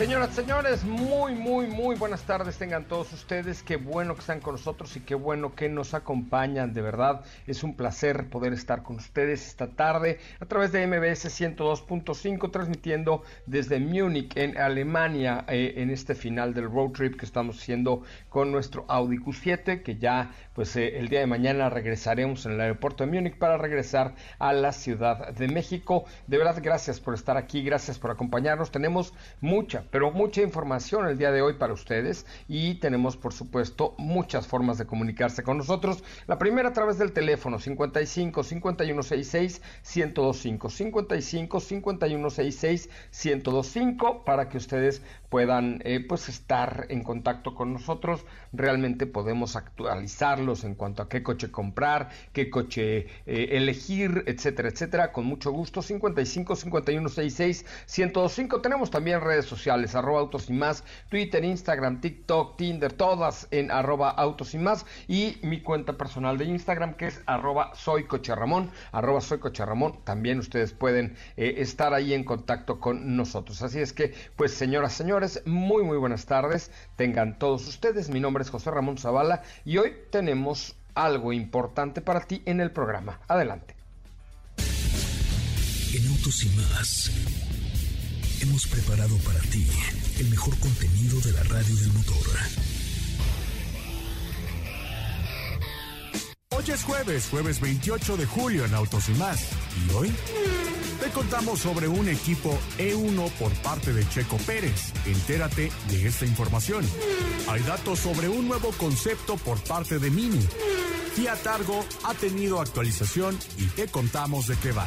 Señoras, señores, muy, muy, muy buenas tardes tengan todos ustedes. Qué bueno que están con nosotros y qué bueno que nos acompañan. De verdad, es un placer poder estar con ustedes esta tarde a través de MBS 102.5, transmitiendo desde Múnich, en Alemania, eh, en este final del road trip que estamos haciendo con nuestro Audi Q7, que ya, pues eh, el día de mañana regresaremos en el aeropuerto de Múnich para regresar a la Ciudad de México. De verdad, gracias por estar aquí, gracias por acompañarnos. Tenemos mucha pero mucha información el día de hoy para ustedes y tenemos por supuesto muchas formas de comunicarse con nosotros. La primera a través del teléfono 55 5166 1025 55 5166 1025 para que ustedes puedan eh, pues estar en contacto con nosotros. Realmente podemos actualizarlos en cuanto a qué coche comprar, qué coche eh, elegir, etcétera, etcétera. Con mucho gusto. 55 51 66 1025. Tenemos también redes sociales, arroba autos y más, Twitter, Instagram, TikTok, Tinder, todas en arroba autos y más. Y mi cuenta personal de Instagram que es arroba soy coche Ramón, arroba soy coche Ramón. También ustedes pueden eh, estar ahí en contacto con nosotros. Así es que, pues señoras, señores, muy muy buenas tardes. Tengan todos ustedes. Mi nombre es José Ramón Zavala y hoy tenemos algo importante para ti en el programa. Adelante. En Autos y más hemos preparado para ti el mejor contenido de la radio del motor. Hoy es jueves, jueves 28 de julio en Autos y más. ¿Y hoy? Te contamos sobre un equipo E1 por parte de Checo Pérez. Entérate de esta información. Hay datos sobre un nuevo concepto por parte de Mini. Fiat Argo ha tenido actualización y te contamos de qué va.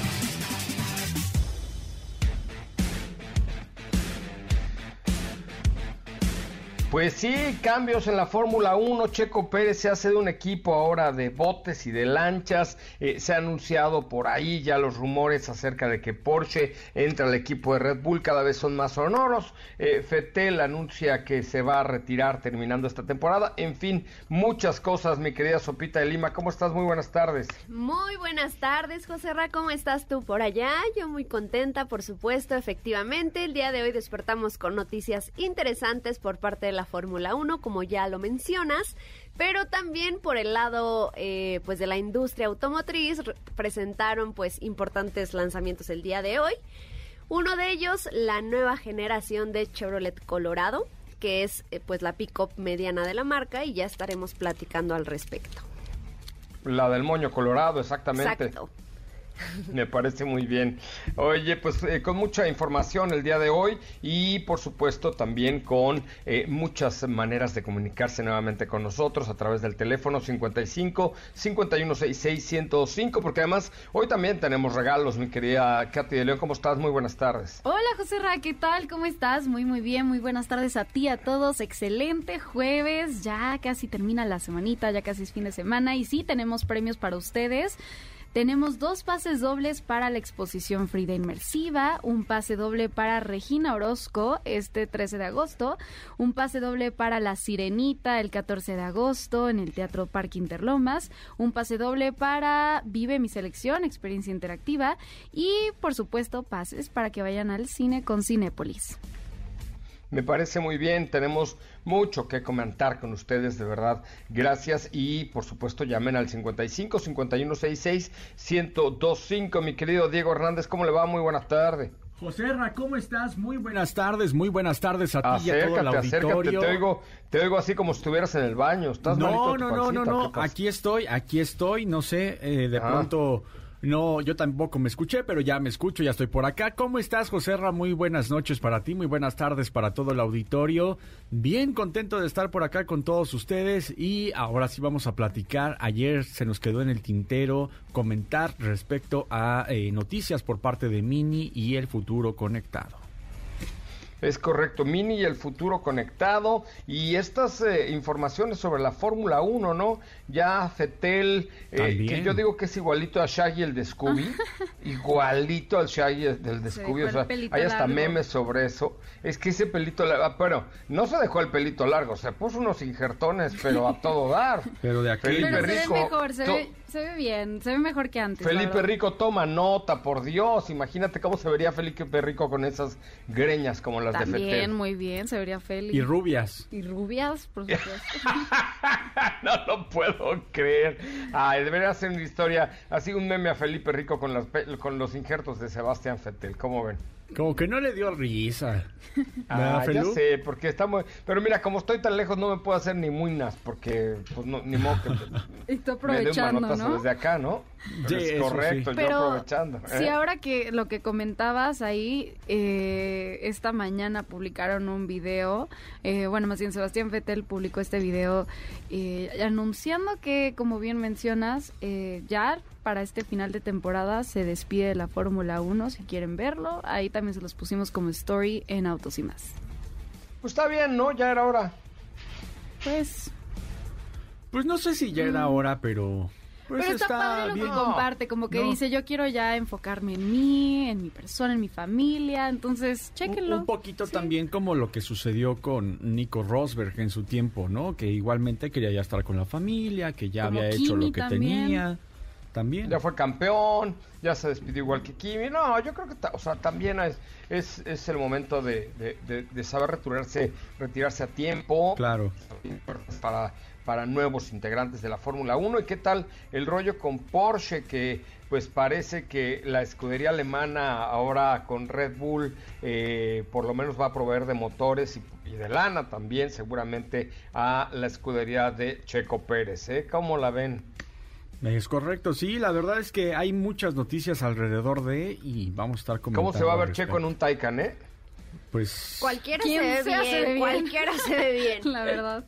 Pues sí, cambios en la Fórmula 1. Checo Pérez se hace de un equipo ahora de botes y de lanchas. Eh, se ha anunciado por ahí ya los rumores acerca de que Porsche entra al equipo de Red Bull. Cada vez son más sonoros. Eh, Fetel anuncia que se va a retirar terminando esta temporada. En fin, muchas cosas, mi querida Sopita de Lima. ¿Cómo estás? Muy buenas tardes. Muy buenas tardes, José Ra. ¿Cómo estás tú por allá? Yo muy contenta, por supuesto, efectivamente. El día de hoy despertamos con noticias interesantes por parte de la Fórmula 1, como ya lo mencionas, pero también por el lado eh, pues de la industria automotriz presentaron pues importantes lanzamientos el día de hoy. Uno de ellos, la nueva generación de Chevrolet Colorado, que es eh, pues la pick-up mediana de la marca y ya estaremos platicando al respecto. La del moño colorado, exactamente. Exacto. Me parece muy bien. Oye, pues eh, con mucha información el día de hoy y por supuesto también con eh, muchas maneras de comunicarse nuevamente con nosotros a través del teléfono 55 5166 1025 porque además hoy también tenemos regalos, mi querida Katy de León. ¿Cómo estás? Muy buenas tardes. Hola José Ra, ¿qué tal? ¿Cómo estás? Muy muy bien, muy buenas tardes a ti, a todos. Excelente jueves, ya casi termina la semanita, ya casi es fin de semana y sí tenemos premios para ustedes. Tenemos dos pases dobles para la exposición Frida Inmersiva, un pase doble para Regina Orozco este 13 de agosto, un pase doble para La Sirenita el 14 de agosto en el Teatro Parque Interlomas, un pase doble para Vive mi selección, experiencia interactiva y por supuesto pases para que vayan al cine con Cinépolis. Me parece muy bien, tenemos mucho que comentar con ustedes, de verdad. Gracias y por supuesto llamen al 55 51 66 1025. Mi querido Diego Hernández, ¿cómo le va? Muy buenas tardes. José Ra, ¿cómo estás? Muy buenas tardes, muy buenas tardes a ti y a todo el auditorio. Acércate, te oigo, te oigo así como si estuvieras en el baño. ¿Estás no, no, no, no, no, aquí estoy, aquí estoy, no sé, eh, de ah. pronto no, yo tampoco me escuché, pero ya me escucho, ya estoy por acá. ¿Cómo estás, José Ra? Muy buenas noches para ti, muy buenas tardes para todo el auditorio. Bien contento de estar por acá con todos ustedes y ahora sí vamos a platicar. Ayer se nos quedó en el tintero comentar respecto a eh, noticias por parte de Mini y el futuro conectado. Es correcto, Mini y el futuro conectado y estas eh, informaciones sobre la Fórmula 1, ¿no? Ya Fetel, eh, que yo digo que es igualito a Shaggy el de Scooby, igualito al Shaggy del de Scooby, o sea, hay hasta memes sobre eso. Es que ese pelito, largo, pero no se dejó el pelito largo, se puso unos injertones, pero a todo dar. Pero de aquí. Felipe Rico, se ve bien, se ve mejor que antes. Felipe Rico toma nota, por Dios. Imagínate cómo se vería Felipe Rico con esas greñas como las de Fetel. Bien, muy bien, se vería feliz. Y rubias. Y rubias, por supuesto. no lo puedo creer. Ay, debería ser una historia, así un meme a Felipe Rico con, las, con los injertos de Sebastián Fetel. ¿Cómo ven? Como que no le dio risa. Ah, ya sé, porque estamos... Pero mira, como estoy tan lejos, no me puedo hacer ni muinas, porque pues no, ni modo que... Estoy aprovechando, me ¿no? desde acá, ¿no? Sí, es correcto, yo aprovechando. ¿eh? Sí, ahora que lo que comentabas ahí, eh, esta mañana publicaron un video, eh, bueno, más bien Sebastián Vettel publicó este video anunciando que, como bien mencionas, ya para este final de temporada se despide la Fórmula 1, si quieren verlo. Ahí también se los pusimos como story en Autos y más. Pues está bien, ¿no? Ya era hora. Pues... Pues no sé si ya era mm. hora, pero... Pues pero está, padre lo que comparte, como que dice, yo quiero ya enfocarme en mí, en mi persona, en mi familia, entonces chéquenlo. Un, poquito también como lo que sucedió con Nico Rosberg en su tiempo, ¿no? Que igualmente quería ya estar con la familia, que ya había hecho lo que tenía. También. Ya fue campeón, ya se despidió igual que Kimi. No, yo creo que, o sea, también es, es, el momento de, de, saber retirarse, retirarse a tiempo. Claro. Para, para nuevos integrantes de la Fórmula 1. ¿Y qué tal el rollo con Porsche? Que pues parece que la escudería alemana ahora con Red Bull eh, por lo menos va a proveer de motores y, de lana también seguramente a la escudería de Checo Pérez. ¿eh? ¿Cómo la ven? Es correcto, sí, la verdad es que hay muchas noticias alrededor de y vamos a estar comentando. ¿Cómo se va a ver Checo en un Taycan, eh? Pues cualquiera se ve, bien, cualquiera se ve bien, la verdad.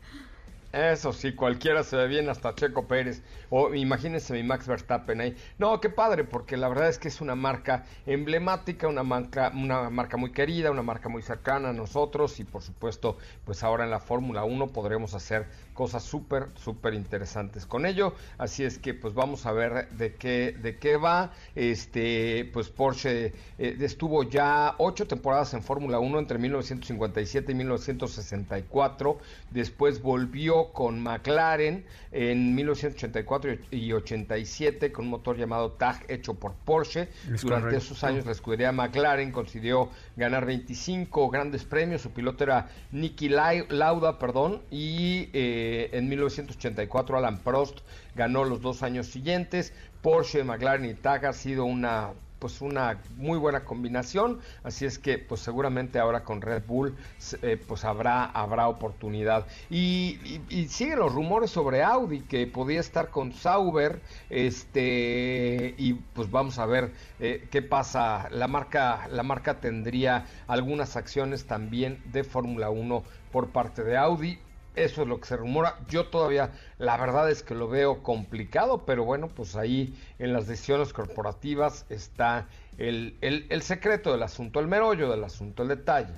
Eso sí, cualquiera se ve bien, hasta Checo Pérez. O imagínense mi Max Verstappen ahí. No, qué padre, porque la verdad es que es una marca emblemática, una marca, una marca muy querida, una marca muy cercana a nosotros. Y por supuesto, pues ahora en la Fórmula 1 podremos hacer cosas súper, súper interesantes con ello. Así es que pues vamos a ver de qué, de qué va. Este, pues Porsche eh, estuvo ya ocho temporadas en Fórmula 1 entre 1957 y 1964. Después volvió con McLaren en 1984 y 87 con un motor llamado TAG hecho por Porsche. Durante esos años la escudería McLaren consiguió ganar 25 grandes premios. Su piloto era Nicky Lauda, perdón, y eh, en 1984 Alan Prost ganó los dos años siguientes. Porsche, McLaren y TAG ha sido una pues una muy buena combinación, así es que pues seguramente ahora con Red Bull eh, pues habrá, habrá oportunidad. Y, siguen los rumores sobre Audi que podía estar con Sauber, este y pues vamos a ver eh, qué pasa. La marca, la marca tendría algunas acciones también de Fórmula 1 por parte de Audi. Eso es lo que se rumora. Yo todavía, la verdad es que lo veo complicado, pero bueno, pues ahí en las decisiones corporativas está el, el, secreto del asunto, el merollo del asunto, el detalle.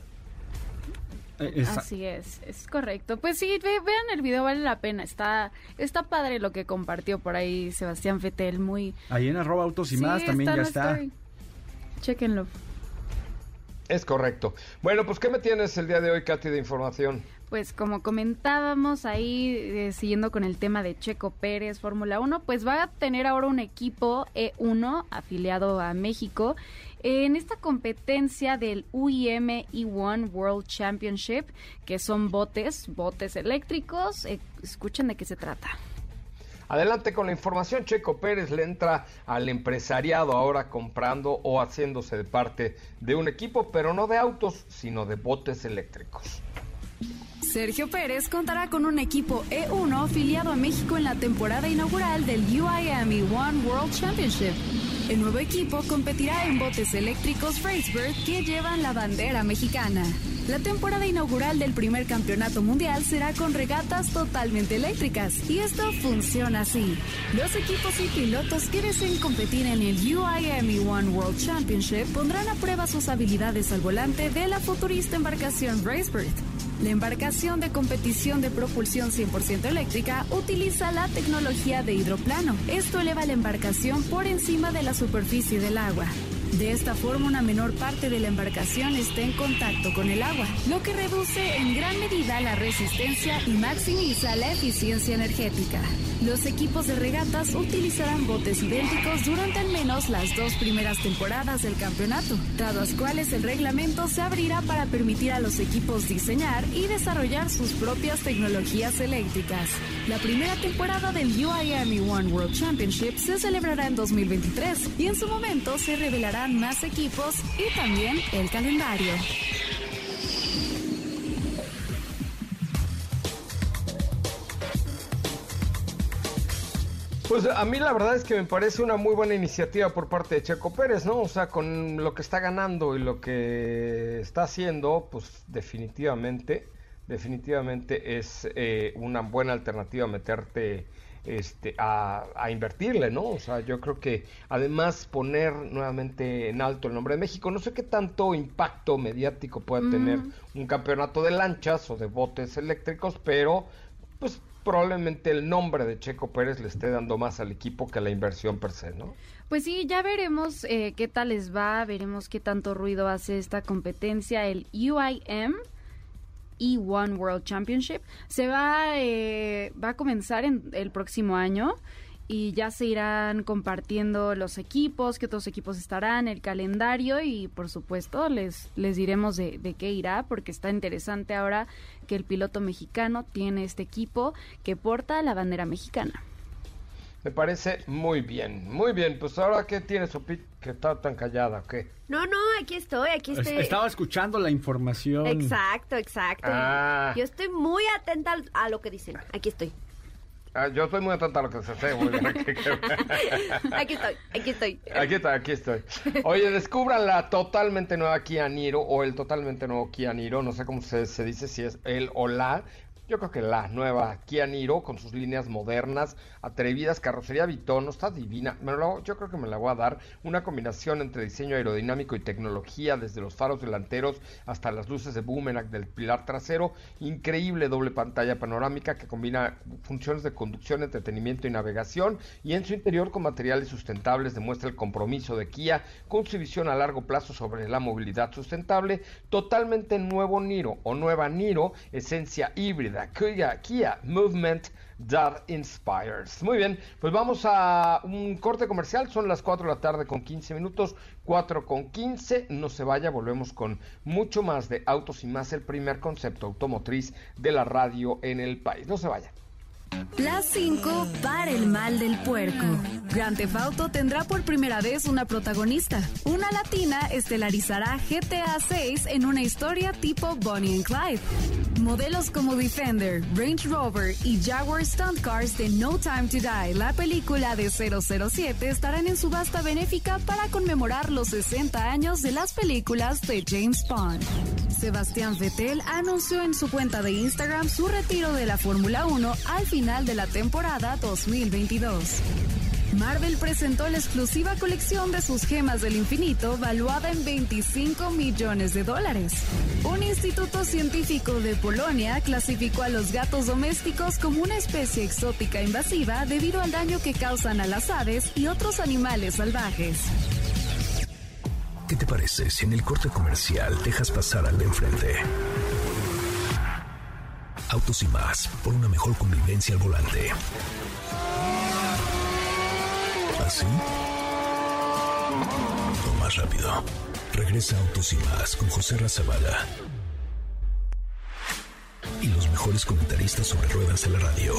Eh, Así es, es correcto. Pues sí, vean el video, vale la pena. Está está padre lo que compartió por ahí Sebastián Fetel, muy... Ahí en arroba autos y más también ya está. Chequenlo. Es correcto. Bueno, pues ¿qué me tienes el día de hoy, Katy, de información? Pues como comentábamos ahí, eh, siguiendo con el tema de Checo Pérez, Fórmula 1, pues va a tener ahora un equipo E1 afiliado a México en esta competencia del UIM E1 World Championship, que son botes, botes eléctricos. Eh, escuchen de qué se trata. Adelante con la información. Checo Pérez le entra al empresariado ahora comprando o haciéndose de parte de un equipo, pero no de autos, sino de botes eléctricos. Sergio Pérez contará con un equipo E1 afiliado a México en la temporada inaugural del UIME One World Championship. El nuevo equipo competirá en botes eléctricos Racebird que llevan la bandera mexicana. La temporada inaugural del primer campeonato mundial será con regatas totalmente eléctricas y esto funciona así. Los equipos y pilotos que deseen competir en el UIME One World Championship pondrán a prueba sus habilidades al volante de la futurista embarcación Racebird. La embarcación de competición de propulsión 100% eléctrica utiliza la tecnología de hidroplano. Esto eleva la embarcación por encima de la superficie del agua. De esta forma, una menor parte de la embarcación está en contacto con el agua, lo que reduce en gran medida la resistencia y maximiza la eficiencia energética. Los equipos de regatas utilizarán botes idénticos durante al menos las dos primeras temporadas del campeonato, dado las cuales el reglamento se abrirá para permitir a los equipos diseñar y desarrollar sus propias tecnologías eléctricas. La primera temporada del UIME One World Championship se celebrará en 2023 y en su momento se más equipos y también el calendario. Pues a mí la verdad es que me parece una muy buena iniciativa por parte de Checo Pérez, ¿no? O sea, con lo que está ganando y lo que está haciendo, pues definitivamente, definitivamente es eh, una buena alternativa meterte este, a, invertirle, ¿no? O sea, yo creo que además poner nuevamente en alto el nombre de México, no sé qué tanto impacto mediático puede tener un campeonato de lanchas o de botes eléctricos, pero pues probablemente el nombre de Checo Pérez le esté dando más al equipo que la inversión per se, ¿no? Pues sí, ya veremos eh, qué tal les va, veremos qué tanto ruido hace esta competencia, el UIM. E1 World Championship se va eh, va a comenzar en el próximo año y ya se irán compartiendo los equipos, qué otros equipos estarán, el calendario y por supuesto les, les diremos de, qué irá porque está interesante ahora que el piloto mexicano tiene este equipo que porta la bandera mexicana. Me parece muy bien, muy bien. Pues ahora, ¿qué tienes, Sopit? Que está tan callada, ¿qué? No, no, aquí estoy, aquí estoy. Estaba escuchando la información. Exacto, exacto. Ah. Yo estoy muy atenta a lo que dicen. Aquí estoy. Ah, yo estoy muy atenta a lo que se hace. Muy bien. aquí estoy, aquí estoy. Aquí estoy, aquí estoy. Oye, descubran la totalmente nueva Kia Niro o el totalmente nuevo Kia Niro. No sé cómo se, se dice, si es el o la. Yo creo que la nueva Kia Niro con sus líneas modernas, atrevidas, carrocería Vitón, está divina. yo creo que me la voy a dar. Una combinación entre diseño aerodinámico y tecnología, desde los faros delanteros hasta las luces de boomerang del pilar trasero. Increíble doble pantalla panorámica que combina funciones de conducción, entretenimiento y navegación. Y en su interior con materiales sustentables demuestra el compromiso de Kia con su visión a largo plazo sobre la movilidad sustentable. Totalmente nuevo Niro o nueva Niro, esencia híbrida Kia, Kia Movement That Inspires. Muy bien, pues vamos a un corte comercial. Son las 4 de la tarde con 15 minutos. 4 con 15. No se vaya, volvemos con mucho más de autos y más el primer concepto automotriz de la radio en el país. No se vaya. Las 5 para el mal del puerco. Grand Theft Auto tendrá por primera vez una protagonista. Una latina estelarizará GTA 6 en una historia tipo Bonnie and Clyde. Modelos como Defender, Range Rover y Jaguar Stunt Cars de No Time to Die, la película de 007, estarán en subasta benéfica para conmemorar los 60 años de las películas de James Bond. Sebastián Vettel anunció en su cuenta de Instagram su retiro de la Fórmula 1 al final de la temporada 2022. Marvel presentó la exclusiva colección de sus gemas del infinito valuada en 25 millones de dólares. Un instituto científico de Polonia clasificó a los gatos domésticos como una especie exótica invasiva debido al daño que causan a las aves y otros animales salvajes. ¿Qué te parece si en el corte comercial dejas pasar al de enfrente? Autos y más, por una mejor convivencia al volante. ¿Así? O más rápido. Regresa Autos y más con José Razabala. Y los mejores comentaristas sobre ruedas en la radio.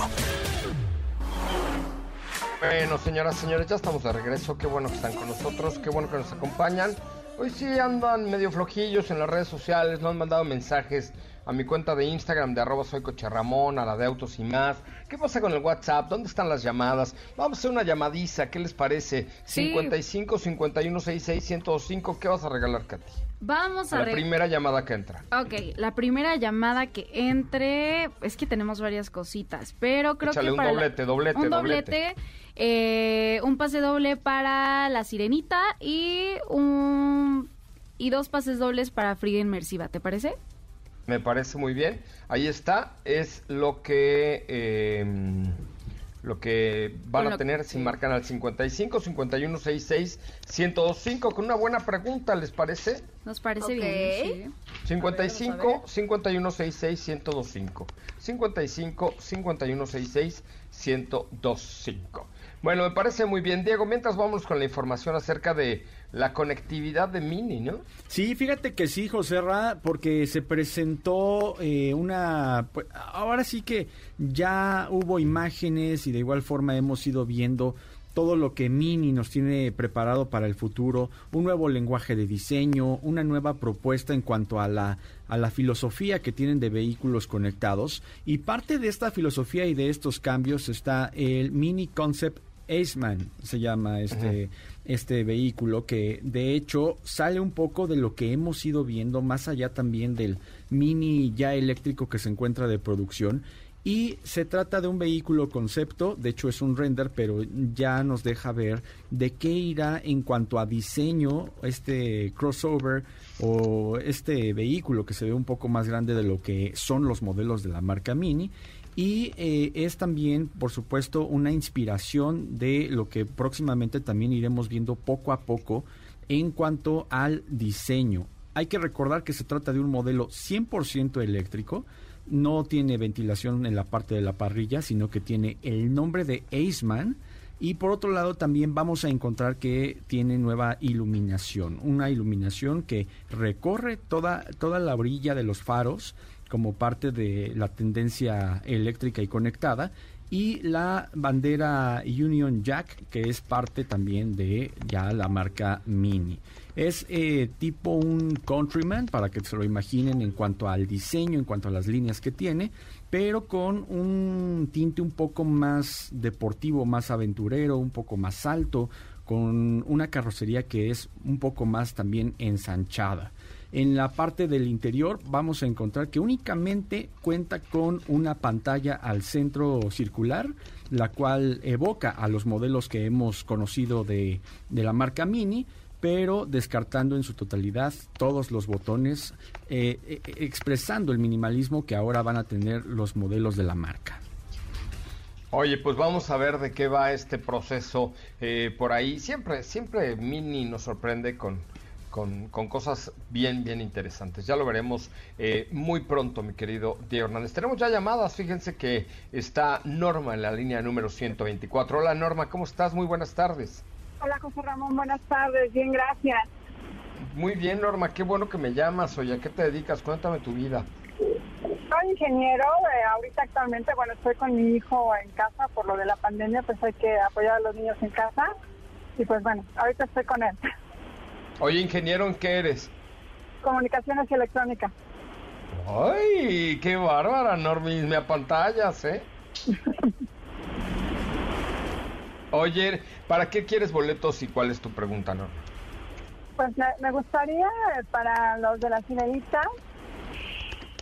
Bueno, señoras, señores, ya estamos de regreso. Qué bueno que están con nosotros, qué bueno que nos acompañan. Hoy sí andan medio flojillos en las redes sociales, no han mandado mensajes a mi cuenta de Instagram de arroba soy Ramón, a la de Autos y más. ¿Qué pasa con el WhatsApp? ¿Dónde están las llamadas? Vamos a hacer una llamadiza, ¿qué les parece? 55 51 66 105, ¿qué vas a regalar, Katy? Vamos a La primera llamada que entra. Ok, la primera llamada que entre, es que tenemos varias cositas, pero creo que un para doblete, doblete, un doblete, eh, un pase doble para la Sirenita y un y dos pases dobles para Frida Inmersiva, ¿te parece? Me parece muy bien. Ahí está, es lo que em, lo que van a tener si marcan al 55 51 66 1025 con una buena pregunta, ¿les parece? Nos parece bien. Sí. 55 51 66 1025. 55 51 66 1025. Bueno, me parece muy bien, Diego. Mientras vamos con la información acerca de la conectividad de Mini, ¿no? Sí, fíjate que sí, José Ra, porque se presentó eh, una... Pues, ahora sí que ya hubo imágenes y de igual forma hemos ido viendo todo lo que Mini nos tiene preparado para el futuro, un nuevo lenguaje de diseño, una nueva propuesta en cuanto a la, a la filosofía que tienen de vehículos conectados. Y parte de esta filosofía y de estos cambios está el Mini Concept Aceman, se llama este este vehículo que de hecho sale un poco de lo que hemos ido viendo más allá también del mini ya eléctrico que se encuentra de producción y se trata de un vehículo concepto, de hecho es un render, pero ya nos deja ver de qué irá en cuanto a diseño este crossover o este vehículo que se ve un poco más grande de lo que son los modelos de la marca Mini y eh, es también, por supuesto, una inspiración de lo que próximamente también iremos viendo poco a poco en cuanto al diseño. Hay que recordar que se trata de un modelo 100% eléctrico, no tiene ventilación en la parte de la parrilla, sino que tiene el nombre de Aceman. Y por otro lado también vamos a encontrar que tiene nueva iluminación, una iluminación que recorre toda, toda la orilla de los faros como parte de la tendencia eléctrica y conectada y la bandera Union Jack que es parte también de ya la marca Mini. Es eh, tipo un Countryman para que se lo imaginen en cuanto al diseño, en cuanto a las líneas que tiene, pero con un tinte un poco más deportivo, más aventurero, un poco más alto, con una carrocería que es un poco más también ensanchada. En la parte del interior vamos a encontrar que únicamente cuenta con una pantalla al centro circular, la cual evoca a los modelos que hemos conocido de, la marca Mini, pero descartando en su totalidad todos los botones, eh, eh, expresando el minimalismo que ahora van a tener los modelos de la marca. Oye, pues vamos a ver de qué va este proceso eh, por ahí. Siempre, siempre Mini nos sorprende con, con, cosas bien, bien interesantes. Ya lo veremos eh, muy pronto, mi querido Diego Hernández. Tenemos ya llamadas, fíjense que está Norma en la línea número 124. Hola Norma, ¿cómo estás? Muy buenas tardes. Hola José Ramón, buenas tardes, bien, gracias. Muy bien Norma, qué bueno que me llamas. Oye, ¿a qué te dedicas? Cuéntame tu vida. Soy ingeniero, eh, ahorita actualmente, bueno, estoy con mi hijo en casa por lo de la pandemia, pues hay que apoyar a los niños en casa y pues bueno, ahorita estoy con él. Oye, ingeniero, ¿en qué eres? Comunicaciones y electrónica. ¡Ay! ¡Qué bárbara, Normis! Me apantallas, ¿eh? Oye, ¿para qué quieres boletos y cuál es tu pregunta, Norma? Pues me, gustaría para los de la cineísta.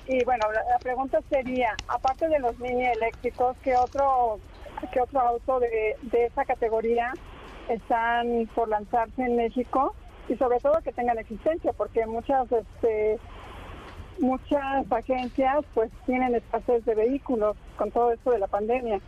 Y bueno, la, pregunta sería, aparte de los mini eléctricos, ¿qué otro que otro auto de, de esa categoría están por lanzarse en México y sobre todo que tengan existencia, porque muchas este, muchas agencias pues tienen escasez de vehículos con todo esto de la pandemia.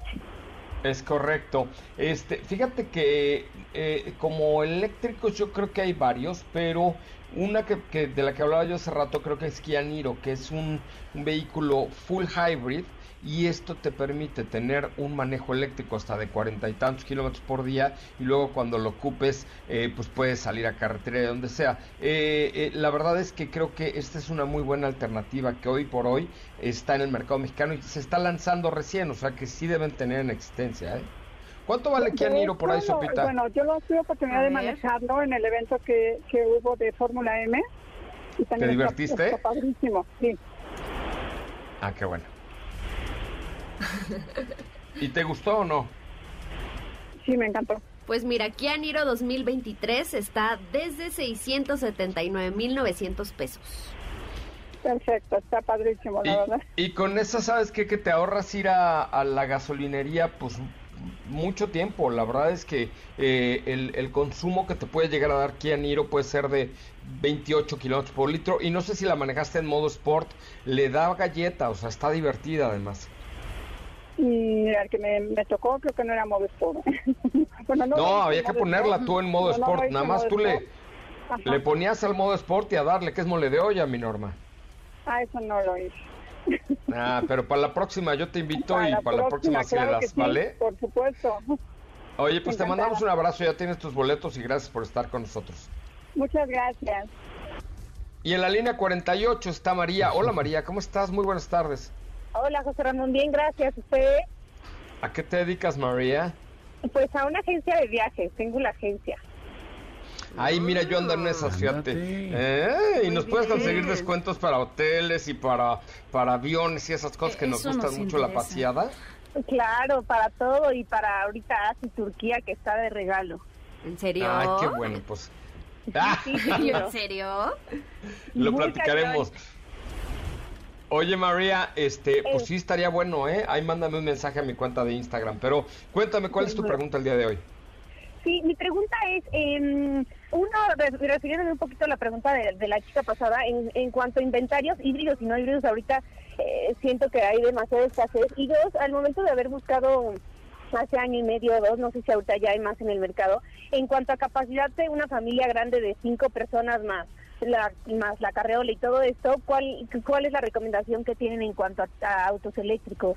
Es correcto. Este, fíjate que eh, como eléctricos yo creo que hay varios, pero una que, de la que hablaba yo hace rato creo que es Kia Niro, que es un vehículo full hybrid y esto te permite tener un manejo eléctrico hasta de cuarenta y tantos kilómetros por día y luego cuando lo ocupes eh, pues puedes salir a carretera de donde sea. Eh, eh, la verdad es que creo que esta es una muy buena alternativa que hoy por hoy está en el mercado mexicano y se está lanzando recién, o sea que sí deben tener en existencia. ¿Cuánto vale Kia Niro por ahí, Sopita? Bueno, yo no tuve oportunidad de manejarlo en el evento que, que hubo de Fórmula M. Y ¿Te divertiste? padrísimo, sí. Ah, qué bueno. ¿Y te gustó o no? Sí, me encantó. Pues mira, Kia Niro 2023 está desde 679.900 pesos. Perfecto, está padrísimo, la verdad. Y con eso, ¿sabes qué? Que te ahorras ir a, la gasolinería, pues mucho tiempo. La verdad es que eh, el, el, consumo que te puede llegar a dar Kia Niro puede ser de 28 kilómetros por litro. Y no sé si la manejaste en modo sport, le da galleta, o sea, está divertida además. Y el que me, tocó creo que no era modo sport. no, había que ponerla tú en modo sport. Nada más tú le, le ponías al modo sport y a darle, que es mole de olla, mi Norma. Ah, eso no lo hice. Ah, pero para la próxima yo te invito y para la próxima sí le das, ¿vale? Por supuesto. Oye, pues te mandamos un abrazo, ya tienes tus boletos y gracias por estar con nosotros. Muchas gracias. Y en la línea 48 está María. Hola María, ¿cómo estás? Muy buenas tardes. Hola, José Ramón, bien, gracias. ¿Usted? ¿A qué te dedicas, María? Pues a una agencia de viajes, tengo la agencia. Ay, mira, yo ando en esas, fíjate. Eh, y nos puedes conseguir descuentos para hoteles y para, para aviones y esas cosas que nos gustan mucho la paseada. Claro, para todo y para ahorita Asia Turquía que está de regalo. ¿En serio? Ay, qué bueno, pues. ¿En serio? Lo platicaremos. Oye María, este, pues eh. sí estaría bueno, ¿eh? Ahí mándame un mensaje a mi cuenta de Instagram, pero cuéntame cuál es tu pregunta el día de hoy. Sí, mi pregunta es, eh, uno, refiriéndome un poquito a la pregunta de, la chica pasada, en, en, cuanto a inventarios híbridos y no híbridos, ahorita eh, siento que hay demasiada escasez. Y dos, al momento de haber buscado hace año y medio o dos, no sé si ahorita ya hay más en el mercado, en cuanto a capacidad de una familia grande de cinco personas más, la, más la carreola y todo esto, ¿cuál, ¿cuál es la recomendación que tienen en cuanto a, autos eléctricos?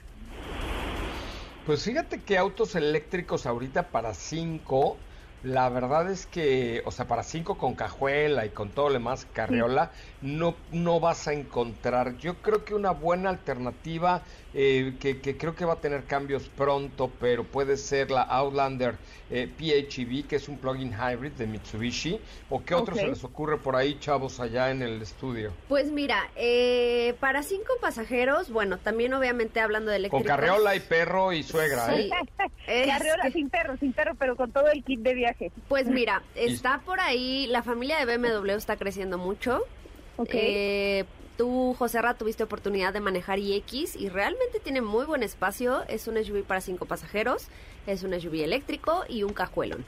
Pues fíjate que autos eléctricos ahorita para cinco, la verdad es que, o sea, para cinco con cajuela y con todo lo demás, carreola, no, no vas a encontrar. Yo creo que una buena alternativa eh, que, creo que va a tener cambios pronto, pero puede ser la Outlander eh, PHEV, que es un plug-in hybrid de Mitsubishi. ¿O qué otro se les ocurre por ahí, chavos, allá en el estudio? Pues mira, eh, para cinco pasajeros, bueno, también obviamente hablando de eléctricos. Con carreola y perro y suegra, ¿eh? Carreola sin perro, sin perro, pero con todo el kit de viaje. Pues mira, está por ahí, la familia de BMW está creciendo mucho. Okay tú, José Ra, tuviste oportunidad de manejar iX y realmente tiene muy buen espacio. Es un SUV para cinco pasajeros, es un SUV eléctrico y un cajuelón.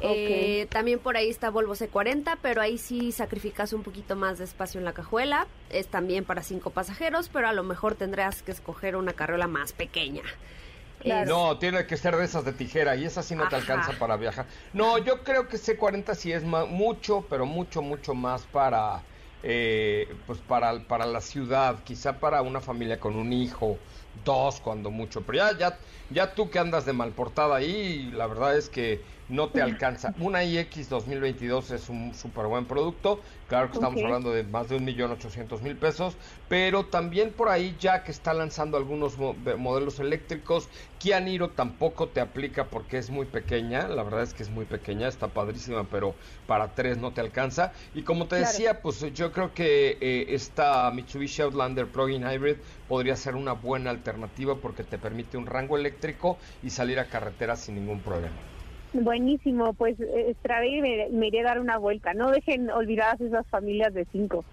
Eh, también por ahí está Volvo C40, pero ahí sí sacrificas un poquito más de espacio en la cajuela. Es también para cinco pasajeros, pero a lo mejor tendrás que escoger una carriola más pequeña. No, tiene que ser de esas de tijera y esa sí no te alcanza para viajar. No, yo creo que C40 sí es mucho, pero mucho, mucho más para eh, pues para, para la ciudad, quizá para una familia con un hijo, dos cuando mucho, pero ya, ya, ya tú que andas de mal portada ahí, la verdad es que no te alcanza. Una iX 2022 es un súper buen producto, claro que estamos hablando de más de un millón ochocientos mil pesos, pero también por ahí ya que está lanzando algunos modelos eléctricos, Kia Niro tampoco te aplica porque es muy pequeña, la verdad es que es muy pequeña, está padrísima, pero para tres no te alcanza. Y como te decía, pues yo creo que eh, esta Mitsubishi Outlander Plug-in Hybrid podría ser una buena alternativa porque te permite un rango eléctrico y salir a carretera sin ningún problema. Buenísimo, pues extraer y me, iré a dar una vuelta. No dejen olvidadas esas familias de cinco.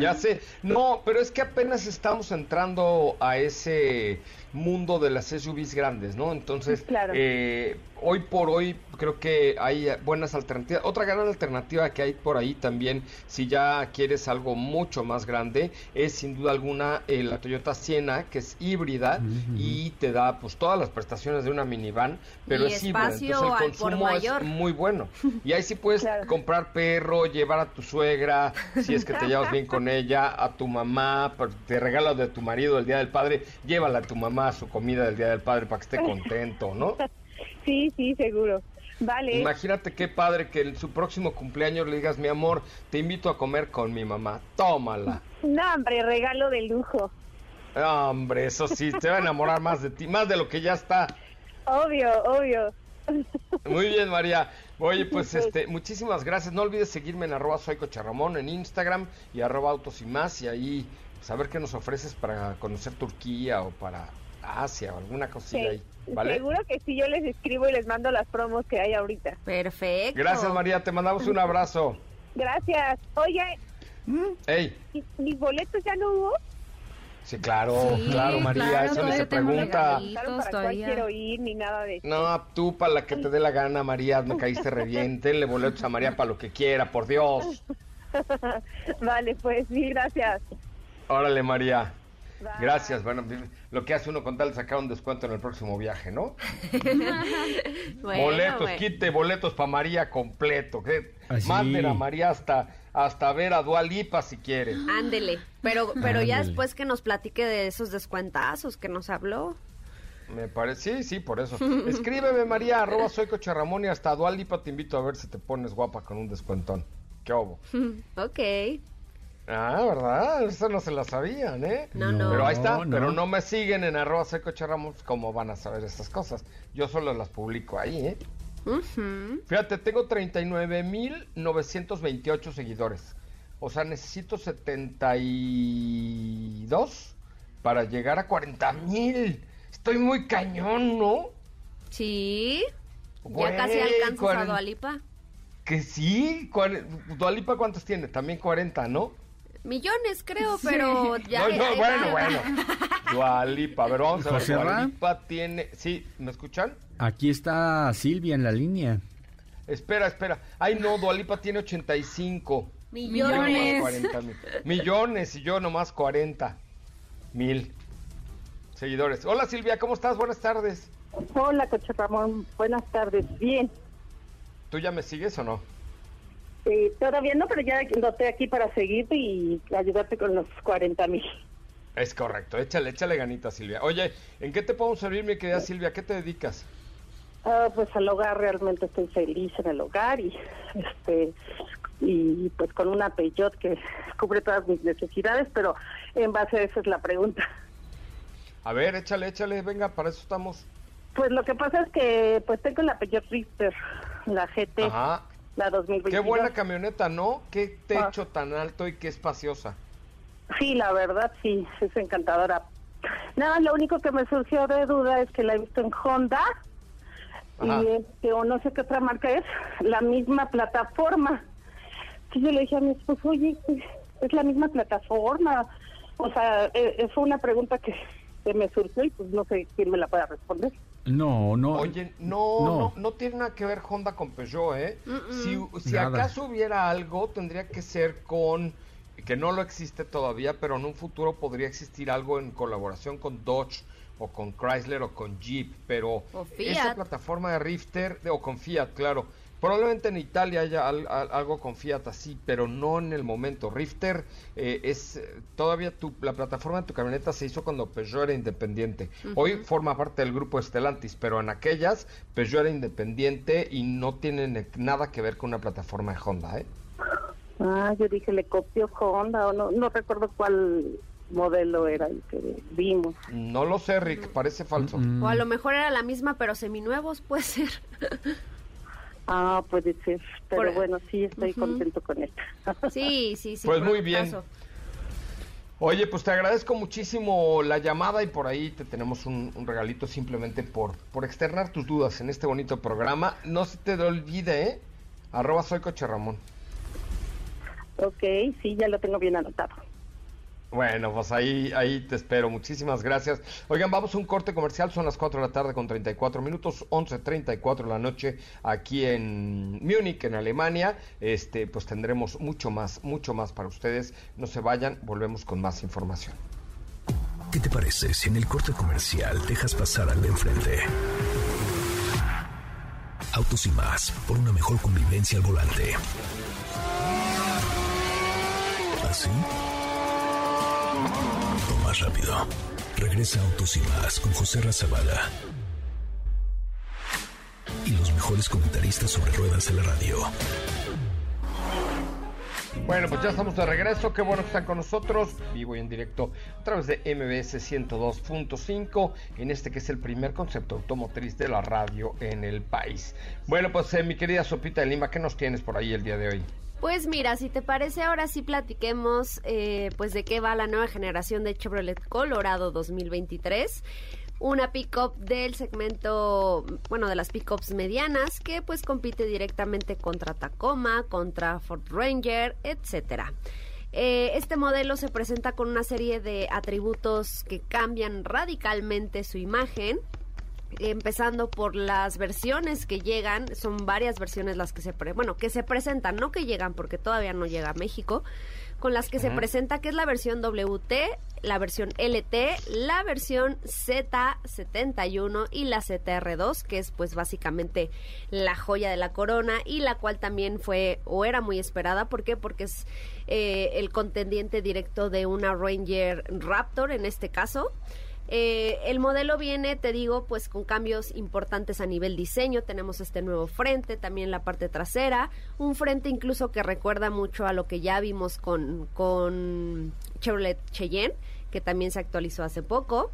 Ya sé, no, pero es que apenas estamos entrando a ese mundo de las SUVs grandes, ¿no? Entonces, Claro. eh, hoy por hoy creo que hay buenas alternativas. Otra gran alternativa que hay por ahí también, si ya quieres algo mucho más grande, es sin duda alguna eh, la Toyota Siena, que es híbrida y te da pues todas las prestaciones de una minivan, pero Y es híbrida, entonces el consumo es mayor. muy bueno. Y ahí sí puedes comprar perro, llevar a tu suegra, si es que te llevas bien con ella, a tu mamá, te regalas de tu marido el Día del Padre, llévala a tu mamá a su comida del Día del Padre para que esté contento, ¿no? Sí, sí, seguro. Vale. Imagínate qué padre que en su próximo cumpleaños le digas, mi amor, te invito a comer con mi mamá, tómala. No, hombre, regalo de lujo. Hombre, eso sí, te va a enamorar más de ti, más de lo que ya está. Obvio, obvio. Muy bien, María. Oye, pues este, muchísimas gracias. No olvides seguirme en arroba soy Cocharramón en Instagram y arroba autos y más y ahí saber qué nos ofreces para conocer Turquía o para Asia o alguna cosilla ahí. ¿Vale? Seguro que sí, yo les escribo y les mando las promos que hay ahorita. Perfecto. Gracias, María. Te mandamos un abrazo. Gracias. Oye, Ey, ¿y- ¿mis boletos ya no hubo? sí, claro, Sí, claro, María. claro, eso no se pregunta. para cuál quiero ir ni nada de eso. No, tú para la que te dé la gana, María. Me caíste re bien. Tenle boletos a María para lo que quiera, por Dios. vale, pues sí, gracias. Órale, María. Bye. Gracias. Bueno, lo que hace uno con tal de sacar un descuento en el próximo viaje, ¿no? Bueno, boletos, bueno. quite boletos para María completo. Así. manden a María hasta, hasta ver a Dualipa si quiere. Ándele. Pero, pero ya después que nos platique de esos descuentazos que nos habló. Me parece, sí, sí, por eso. Escríbeme, María, arroba soy Coche Ramón y hasta Dualipa te invito a ver si te pones guapa con un descuentón. ¿Qué obo? ok. Ah, ¿verdad? Eso no se la sabían, ¿eh? No, no. Pero ahí está, No, pero no. me siguen en arroba Ramón, ¿cómo van a saber estas cosas? Yo solo las publico ahí, ¿eh? Ujú. Fíjate, tengo 39.928 seguidores. O sea, necesito 72 para llegar a 40.000. Estoy muy cañón, ¿no? Sí. Güey, ya casi alcanzas a Dualipa. Que sí. ¿Dualipa cuántos tiene? También 40, ¿no? Millones, creo, pero ya. no, bueno, va. bueno. Dualipa, a ver, vamos a ver. ¿José Ra? Dualipa tiene... Sí, ¿me escuchan? Aquí está Silvia en la línea. Espera, espera. Ay, no, Dualipa tiene 85. Millones. Yo nomás 40 mil. Millones y yo nomás 40 mil seguidores. Hola Silvia, ¿cómo estás? Buenas tardes. Hola, Coche Ramón. Buenas tardes. Bien. ¿Tú ya me sigues o no? Eh, todavía no, pero ya noté aquí para seguirte y ayudarte con los 40 mil. Es correcto, échale, échale ganita Silvia. Oye, ¿en qué te podemos servir, mi querida Silvia? ¿A qué te dedicas? Ah, pues al hogar realmente estoy feliz en el hogar y este y pues con una Peugeot que cubre todas mis necesidades, pero en base a eso es la pregunta. A ver, échale, échale, venga, para eso estamos. Pues lo que pasa es que pues tengo la Peugeot Richter, la GT, Ajá. La 2022. Qué buena camioneta, ¿no? Qué techo tan alto y qué espaciosa. Sí, la verdad sí, es encantadora. Nada, lo único que me surgió de duda es que la he visto en Honda Ajá. y este, o no sé qué otra marca es, la misma plataforma. Entonces yo le dije a mi esposo, oye, es la misma plataforma. O sea, eh, eh, fue una pregunta que, que me surgió y pues no sé quién me la pueda responder. No, no. Oye, no, no, No. no, tiene nada que ver Honda con Peugeot, ¿eh? Si, acaso hubiera algo, tendría que ser con, que no lo existe todavía, pero en un futuro podría existir algo en colaboración con Dodge o con Chrysler o con Jeep, pero O esa plataforma de Rifter, o con Fiat, claro. Probablemente en Italia haya al- al- algo con Fiat así, pero no en el momento. Rifter eh, es eh, todavía tu, la plataforma de tu camioneta se hizo cuando Peugeot era independiente. Hoy forma parte del grupo Stellantis, pero en aquellas Peugeot era independiente y no tienen nada que ver con una plataforma de Honda, ¿eh? Ah, yo dije, le copió Honda o no, no recuerdo cuál modelo era el que vimos. No lo sé, Rick, parece falso. Mm, O a lo mejor era la misma, pero seminuevos, puede ser. Ah, puede ser, pero Por- bueno, sí estoy contento con esto. Sí, sí, sí. Pues muy bien. Oye, pues te agradezco muchísimo la llamada y por ahí te tenemos un, un regalito simplemente por, por externar tus dudas en este bonito programa. No se te olvide, ¿eh? Arroba soy Coche Ramón. Ok, sí, ya lo tengo bien anotado. Bueno, pues ahí, ahí te espero. Muchísimas gracias. Oigan, vamos a un corte comercial. Son las 4 de la tarde con 34 minutos, 11.34 de la noche aquí en Múnich, en Alemania. Este, pues tendremos mucho más, mucho más para ustedes. No se vayan, volvemos con más información. ¿Qué te parece si en el corte comercial dejas pasar al de enfrente? Autos y más, por una mejor convivencia al volante. ¿Así? Más rápido. Regresa Autos y más con José Razabala. Y los mejores comentaristas sobre ruedas en la radio. Bueno, pues ya estamos de regreso. Qué bueno que están con nosotros, vivo y en directo a través de MBS 102.5, en este que es el primer concepto automotriz de la radio en el país. Bueno, pues eh, mi querida Sopita de Lima, ¿qué nos tienes por ahí el día de hoy? Pues mira, si te parece, ahora sí platiquemos eh, pues de qué va la nueva generación de Chevrolet Colorado 2023 una pickup del segmento, bueno, de las pickups medianas que pues compite directamente contra Tacoma, contra Ford Ranger, etcétera. Eh, este modelo se presenta con una serie de atributos que cambian radicalmente su imagen, empezando por las versiones que llegan, son varias versiones las que se bueno, que se presentan, no que llegan porque todavía no llega a México, con las que se presenta que es la versión WT, la versión LT, la versión Z71 y la ZR2, que es pues básicamente la joya de la corona y la cual también fue o era muy esperada, ¿por qué? Porque es eh, el contendiente directo de una Ranger Raptor en este caso. Eh, el modelo viene, te digo, pues con cambios importantes a nivel diseño. Tenemos este nuevo frente, también la parte trasera, un frente incluso que recuerda mucho a lo que ya vimos con, con Chevrolet Cheyenne, que también se actualizó hace poco.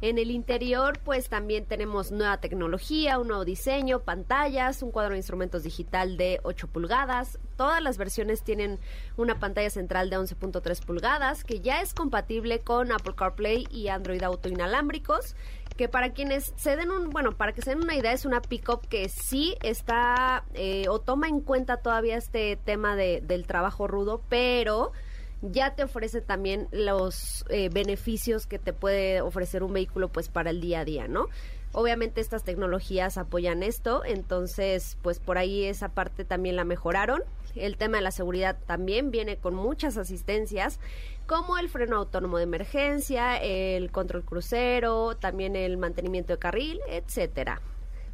En el interior, pues también tenemos nueva tecnología, un nuevo diseño, pantallas, un cuadro de instrumentos digital de 8 pulgadas. Todas las versiones tienen una pantalla central de 11.3 pulgadas que ya es compatible con Apple CarPlay y Android Auto inalámbricos que para quienes se den un, bueno, para que se den una idea, es una pickup que sí está eh, o toma en cuenta todavía este tema de, del trabajo rudo, pero ya te ofrece también los eh, beneficios que te puede ofrecer un vehículo pues para el día a día, ¿no? Obviamente estas tecnologías apoyan esto, entonces pues por ahí esa parte también la mejoraron. El tema de la seguridad también viene con muchas asistencias, como el freno autónomo de emergencia, el control crucero, también el mantenimiento de carril, etcétera.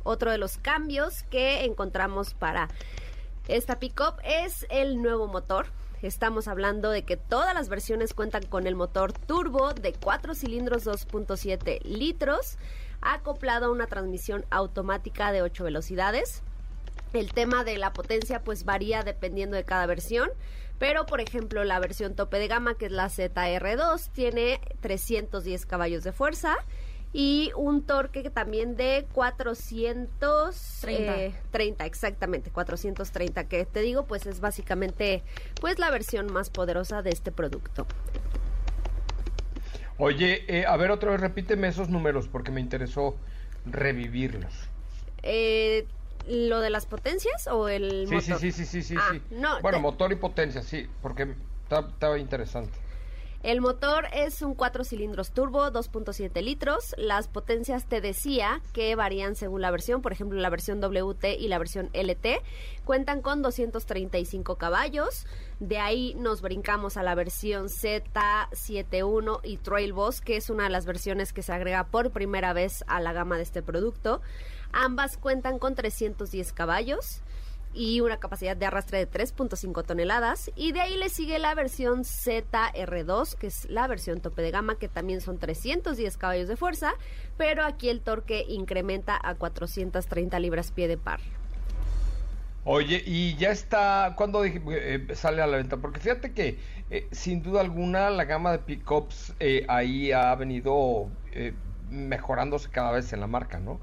Otro de los cambios que encontramos para esta pickup es el nuevo motor Estamos hablando de que todas las versiones cuentan con el motor turbo de 4 cilindros 2.7 litros, acoplado a una transmisión automática de 8 velocidades. El tema de la potencia pues varía dependiendo de cada versión, pero por ejemplo la versión tope de gama que es la ZR2 tiene 310 caballos de fuerza y un torque también de 430. Eh, exactamente, 430, que te digo, pues es básicamente pues la versión más poderosa de este producto. Oye, eh, a ver otra vez, repíteme esos números porque me interesó revivirlos. Eh, ¿Lo de las potencias o el sí, motor? Sí, sí, sí, sí, sí. Ah, No, bueno, motor y potencia, sí, porque estaba interesante. El motor es un 4 cilindros turbo, 2.7 litros. Las potencias te decía que varían según la versión. Por ejemplo, la versión WT y la versión LT cuentan con 235 caballos. De ahí nos brincamos a la versión Z71 y Trail Boss, que es una de las versiones que se agrega por primera vez a la gama de este producto. Ambas cuentan con 310 caballos y una capacidad de arrastre de 3.5 toneladas. Y de ahí le sigue la versión ZR2, que es la versión tope de gama, que también son 310 caballos de fuerza, pero aquí el torque incrementa a 430 libras pie de par. Oye, y ya está, ¿cuándo eh, sale a la venta? Porque fíjate que eh, sin duda alguna la gama de pickups eh, ahí ha venido mejorándose cada vez en la marca, ¿no?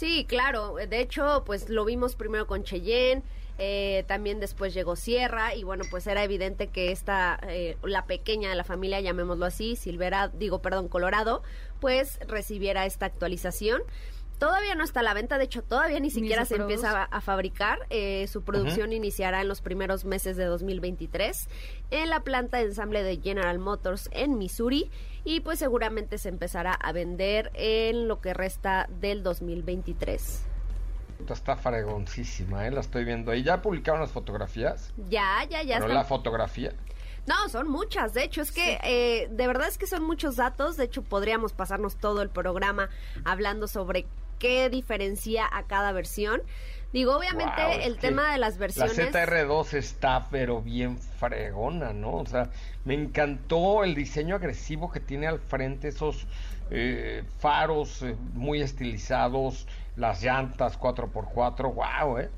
Sí, claro. De hecho, pues lo vimos primero con Cheyenne. Eh, también después llegó Sierra y bueno, pues era evidente que esta, eh, la pequeña de la familia, llamémoslo así, Silvera, digo, perdón, Colorado, pues recibiera esta actualización. Todavía no está a la venta, de hecho todavía ni siquiera se, empieza a, fabricar. Eh, su producción iniciará en los primeros meses de 2023 en la planta de ensamble de General Motors en Missouri y pues seguramente se empezará a vender en lo que resta del 2023. Está fregoncísima, ¿eh? la estoy viendo ahí. ¿Ya publicaron las fotografías? Ya, ya, ya. Pero la fotografía. No, son muchas. De hecho, es que eh, de verdad es que son muchos datos. De hecho, podríamos pasarnos todo el programa hablando sobre qué diferencia a cada versión. Digo, obviamente el tema de las versiones. La ZR2 está pero bien fregona, ¿no? O sea, me encantó el diseño agresivo que tiene al frente, esos eh, faros eh, muy estilizados, las llantas 4x4, wow, ¿eh?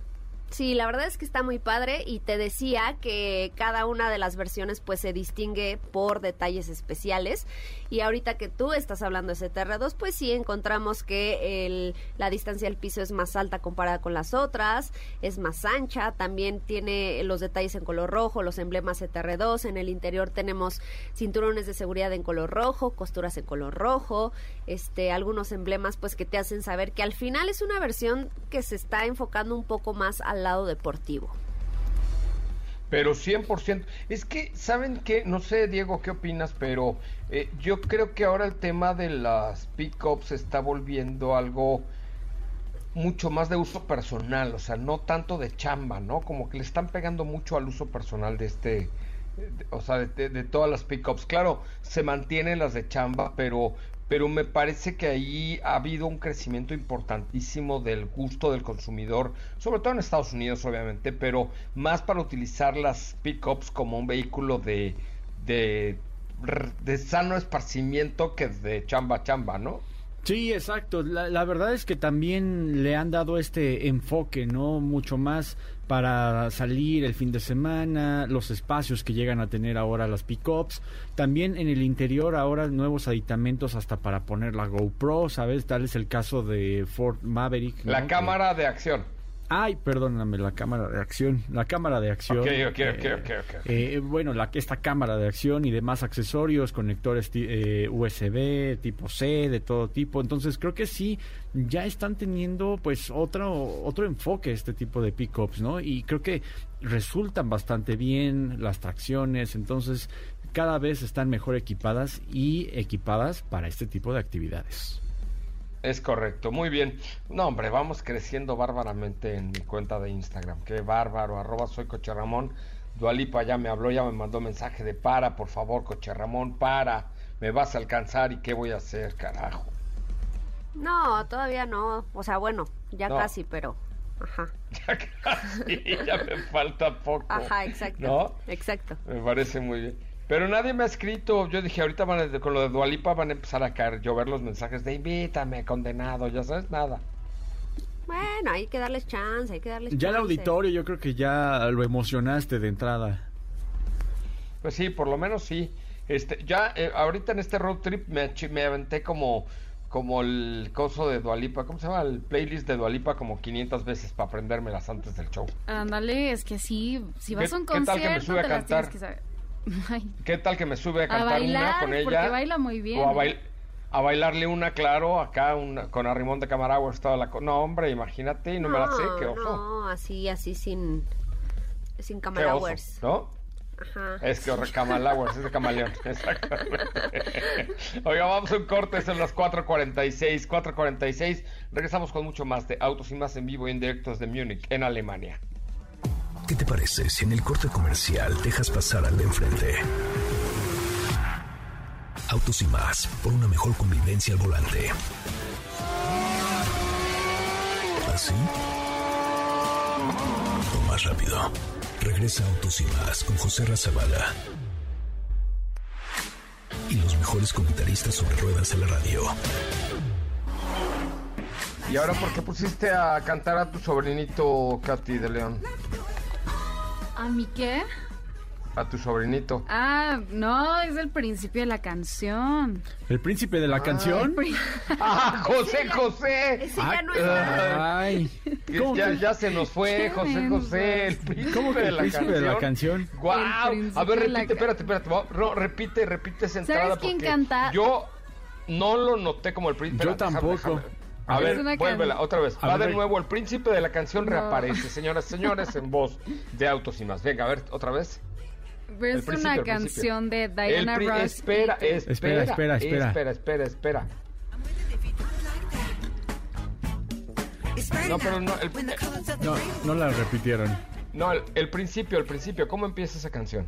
Sí, la verdad es que está muy padre y te decía que cada una de las versiones pues se distingue por detalles especiales. Y ahorita que tú estás hablando de CTR2 pues sí encontramos que la distancia del piso es más alta comparada con las otras, es más ancha, también tiene los detalles en color rojo, los emblemas CTR2, en el interior tenemos cinturones de seguridad en color rojo, costuras en color rojo, este algunos emblemas pues que te hacen saber que al final es una versión que se está enfocando un poco más lado deportivo. Pero 100%. Es que, ¿saben qué? No sé, Diego, ¿qué opinas? Pero eh, yo creo que ahora el tema de las pickups está volviendo algo mucho más de uso personal, o sea, no tanto de chamba, ¿no? Como que le están pegando mucho al uso personal de este, o sea, de, de todas las pickups. Claro, se mantienen las de chamba, pero pero me parece que ahí ha habido un crecimiento importantísimo del gusto del consumidor, sobre todo en Estados Unidos obviamente, pero más para utilizar las pickups como un vehículo de, de, de sano esparcimiento que de chamba chamba, ¿no? Sí, exacto. La, la, verdad es que también le han dado este enfoque, ¿no? Mucho más para salir el fin de semana, los espacios que llegan a tener ahora las pickups. También en el interior ahora nuevos aditamentos hasta para poner la GoPro, ¿sabes? Tal es el caso de Ford Maverick. La cámara de acción. Ay, perdóname, la cámara de acción. La cámara de acción. Ok, ok, ok, ok. Eh, bueno, la, esta cámara de acción y demás accesorios, conectores eh, USB, tipo C, de todo tipo. Entonces, creo que sí, ya están teniendo pues otro, otro enfoque este tipo de pickups, ¿no? Y creo que resultan bastante bien las tracciones. Entonces, cada vez están mejor equipadas y equipadas para este tipo de actividades. Es correcto, muy bien. No, hombre, vamos creciendo bárbaramente en mi cuenta de Instagram. Qué bárbaro, arroba soy Coche Ramón. Dualipa ya me habló, ya me mandó mensaje de para, por favor, Coche Ramón, para. Me vas a alcanzar y qué voy a hacer, carajo. No, todavía no. O sea, bueno, ya casi, pero. Ajá. Ya casi, ya me falta poco. Ajá, exacto. ¿No? Exacto. Me parece muy bien. Pero nadie me ha escrito. Yo dije, ahorita van con lo de Dualipa van a empezar a caer, llover los mensajes de invítame, condenado, ya sabes, nada. Bueno, hay que darles chance, hay que darles Ya el auditorio yo creo que ya lo emocionaste de entrada. Pues sí, por lo menos sí. Este, ya eh, ahorita en este road trip me, me aventé como como el coso de Dualipa, ¿cómo se llama? El playlist de Dualipa como 500 veces para aprendérmelas antes del show. Ándale, es que sí, si vas a un concierto, ¿qué tal que me sube a cantar? ¿Qué tal que me sube a cantar una con ella? Porque baila muy bien. O a, bailarle una, claro, acá una, con Arrimón de Camaragua. Toda la no, hombre, imagínate, y no, me la sé, qué oso. No, así, así, sin, sin Camaragüers. ¿No? Ajá. Es que Camalagüers, es de camaleón. Exactamente. Oiga, vamos a un corte, son las 4.46. 4.46. Regresamos con mucho más de Autos y Más en vivo y en directos de Múnich, en Alemania. ¿Qué te parece si en el corte comercial dejas pasar al de enfrente? Autos y más, por una mejor convivencia al volante. ¿Así? O más rápido. Regresa Autos y más con José Razabala. Y los mejores comentaristas sobre ruedas en la radio. ¿Y ahora por qué pusiste a cantar a tu sobrinito Katy de León? ¿A mi qué? A tu sobrinito. Ah, no, es el principio de la canción. ¿El príncipe de la ah. canción? ¡Ah, José José! Ese ya no está. Ay. Ya, ya, se nos fue, José José, el príncipe, ¿Cómo que el de, la príncipe de la canción. ¡Guau! A ver, repite, espérate, espérate. No, repite, repite esa entrada. ¿Sabes quién canta? Yo no lo noté como el príncipe. Yo tampoco. A, ver, vuélvela, otra vez. Va de nuevo, el príncipe de la canción reaparece, señoras señores, en voz de Autos y más. Venga, a ver, otra vez. Es una canción de Diana Ross. Espera, espera, espera, espera, espera, espera, espera. No, pero no, no, no la repitieron. No, el, principio, el principio. ¿Cómo empieza esa canción?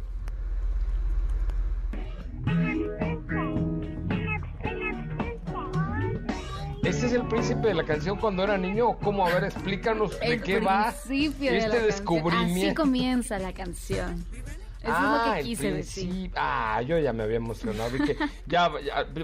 ¿Ese es el príncipe de la canción cuando era niño? ¿O cómo? A ver, explícanos de qué va este descubrimiento. Así comienza la canción. Eso ah, es lo que quise decir. Ah, yo ya me había emocionado. que ya,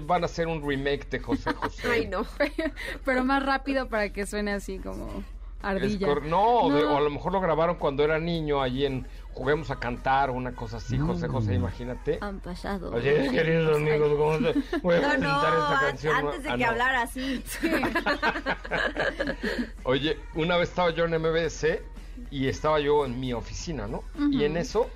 van a hacer un remake de José José. Ay, no. Pero más rápido para que suene así como ardilla. no, o a lo mejor lo grabaron cuando era niño allí en Juguemos a Cantar o una cosa así, José José, imagínate. Han pasado. Oye, queridos amigos, ¿cómo se... voy a presentar esta canción? Antes de ah, que hablara así. Oye, una vez estaba yo en MBC y estaba yo en mi oficina, ¿no? Y en eso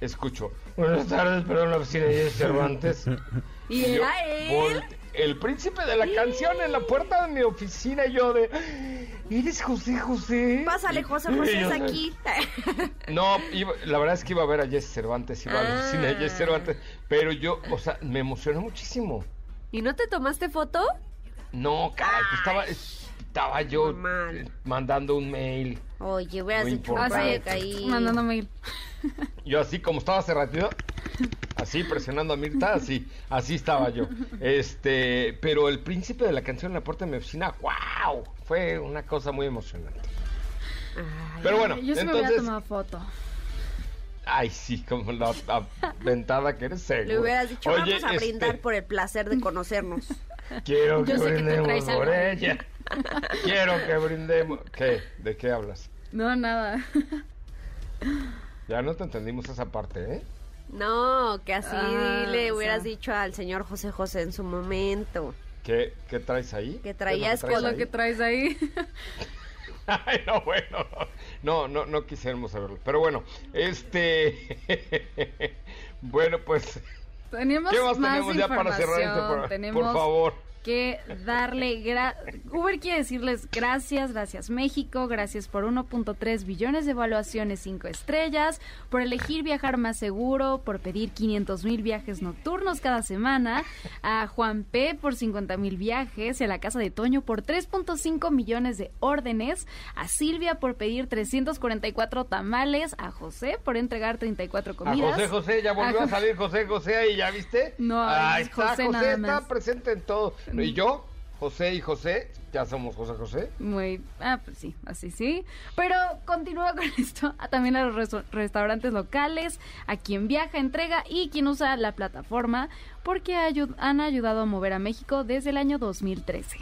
escucho, buenas tardes, perdón, la oficina de Cervantes. ¿Y era él? El príncipe de la canción en la puerta de mi oficina y yo de... ¿Eres José José? Pásale, José José, es aquí. No, la verdad es que iba a ver a Jesse Cervantes, iba a la oficina de Jesse ah. Cervantes, pero yo, o sea, me emocioné muchísimo. ¿Y no te tomaste foto? No, caray, pues estaba, estaba yo mandando un mail. Oye, hubieras hecho. Mandando mail. Yo así como estaba hace ratito, así presionando a Mirta, así, así estaba yo. Este, pero el príncipe de la canción en la puerta de mi oficina, wow, fue una cosa muy emocionante. pero bueno, yo se me entonces, tomado foto. Ay, sí, como la aventada que eres seguro. Le hubieras dicho, vamos a brindar este por el placer de conocernos. Quiero que brindemos por ella. Quiero que brindemos. ¿Qué? ¿De qué hablas? No, nada. Ya no te entendimos esa parte, ¿eh? No, que así ah, le hubieras dicho al señor José José en su momento. ¿Qué, qué traes ahí? Que traías ¿Qué es lo que traes ahí? Ay, no, bueno. No, no, no quisiéramos saberlo. Pero bueno, este. bueno, pues. Tenemos ¿Qué más, tenemos ya para cerrar este Por favor que darle... Uber quiere decirles gracias, gracias México, gracias por 1.3 billones de evaluaciones 5 estrellas, por elegir viajar más seguro, por pedir 500 mil viajes nocturnos cada semana, a Juan P por 50 mil viajes, y a la casa de Toño por 3.5 millones de órdenes, a Silvia por pedir 344 tamales, a José por entregar 34 comidas. A José José, ya volvió a, salir José José ahí, ¿ya viste? No, Ahí está, José, José está presente en todo. Y yo, José y José, ya somos José José. Muy, ah, pues sí, así sí. Pero continúa con esto también a los restaurantes locales, a quien viaja, entrega y quien usa la plataforma, porque han ayudado a mover a México desde el año 2013.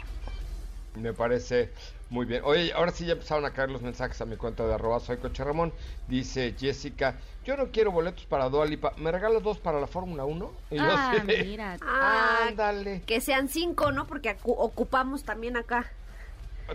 Me parece muy bien. Oye, ahora sí ya empezaron a caer los mensajes a mi cuenta de arroba soy Coche Ramón. Dice Jessica, yo no quiero boletos para Dualipa. ¿Me regalas dos para la Fórmula 1? ah, mira. Ah, Ándale. Que sean cinco, ¿no? Porque ocupamos también acá.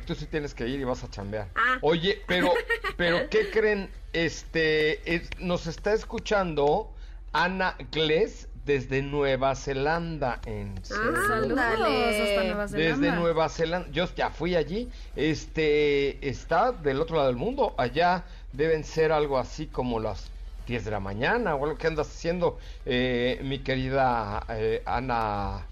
Tú sí tienes que ir y vas a chambear. Ah. Oye, pero, pero ¿qué creen? Este, nos está escuchando Ana Glés desde Nueva Zelanda en ah, saludos hasta Nueva Zelanda. Desde Nueva Zelanda, yo ya fui allí, este está del otro lado del mundo, allá deben ser algo así como las 10 de la mañana o algo que andas haciendo eh, mi querida eh, Ana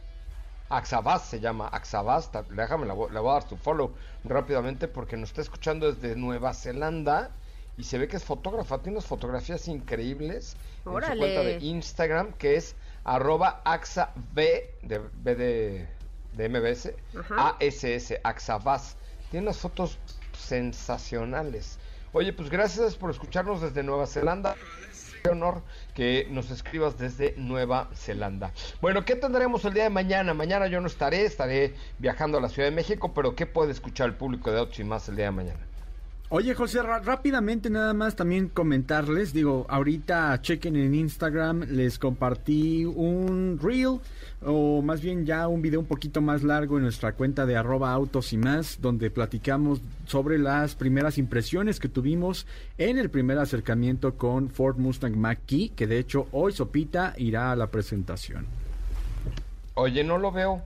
Axabaz se llama Axabaz, déjame le voy a dar su follow rápidamente porque nos está escuchando desde Nueva Zelanda y se ve que es fotógrafa, tiene unas fotografías increíbles en su cuenta de Instagram que es arroba AXA B de, B de, de MBS, ASS, AXAVAS. Tiene unas fotos sensacionales. Oye, pues gracias por escucharnos desde Nueva Zelanda. Qué honor que nos escribas desde Nueva Zelanda. Bueno, ¿qué tendremos el día de mañana? Mañana yo no estaré, estaré viajando a la Ciudad de México, pero ¿qué puede escuchar el público de Autos y más el día de mañana? Oye, José, rápidamente nada más también comentarles, digo, ahorita chequen en Instagram, les compartí un reel o más bien ya un video un poquito más largo en nuestra cuenta de arroba autos y más, donde platicamos sobre las primeras impresiones que tuvimos en el primer acercamiento con Ford Mustang Mach-E, que de hecho hoy Sopita irá a la presentación. Oye, no lo veo.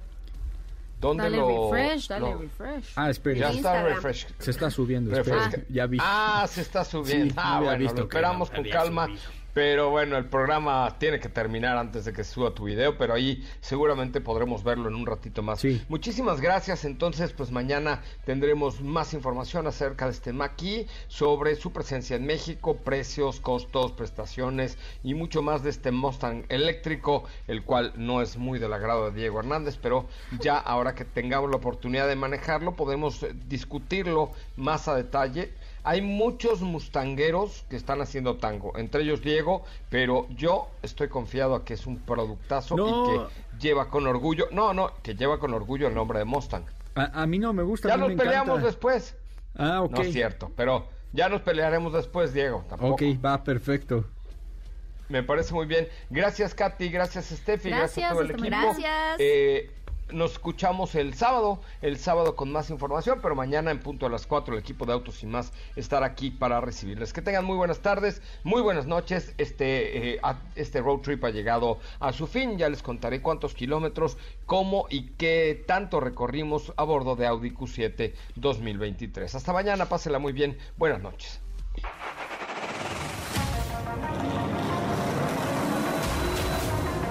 ¿Dónde dale lo...? refresh, dale lo- refresh. Ah, espera. Ya está refresh. Se está subiendo. Espera, Ya vi. Ah, se está subiendo. Sí, no ah, había bueno, visto lo esperamos no con calma. subido. Pero bueno, el programa tiene que terminar antes de que suba tu video, pero ahí seguramente podremos verlo en un ratito más. Sí. Muchísimas gracias. Entonces, pues mañana tendremos más información acerca de este Maki, sobre su presencia en México, precios, costos, prestaciones y mucho más de este Mustang eléctrico, el cual no es muy del agrado de Diego Hernández, pero ya ahora que tengamos la oportunidad de manejarlo, podemos discutirlo más a detalle. Hay muchos mustangueros que están haciendo tango, entre ellos Diego, pero yo estoy confiado a que es un productazo No. y que lleva con orgullo, no, no, que lleva con orgullo el nombre de Mustang. A, a mí no me gusta. a Ya mí nos me peleamos encanta. después. Ah, ok. No es cierto, pero ya nos pelearemos después, Diego. Tampoco. Ok, va, perfecto. Me parece muy bien. Gracias, Katy. Gracias, Steffi. Gracias, a Gracias, todo el equipo. Gracias. Eh, nos escuchamos el sábado, el sábado con más información, pero mañana en punto a las 4 el equipo de Autos y más estará aquí para recibirles. Que tengan muy buenas tardes, muy buenas noches. Este, eh, este road trip ha llegado a su fin. Ya les contaré cuántos kilómetros, cómo y qué tanto recorrimos a bordo de Audi Q7 2023. Hasta mañana, pásela muy bien. Buenas noches.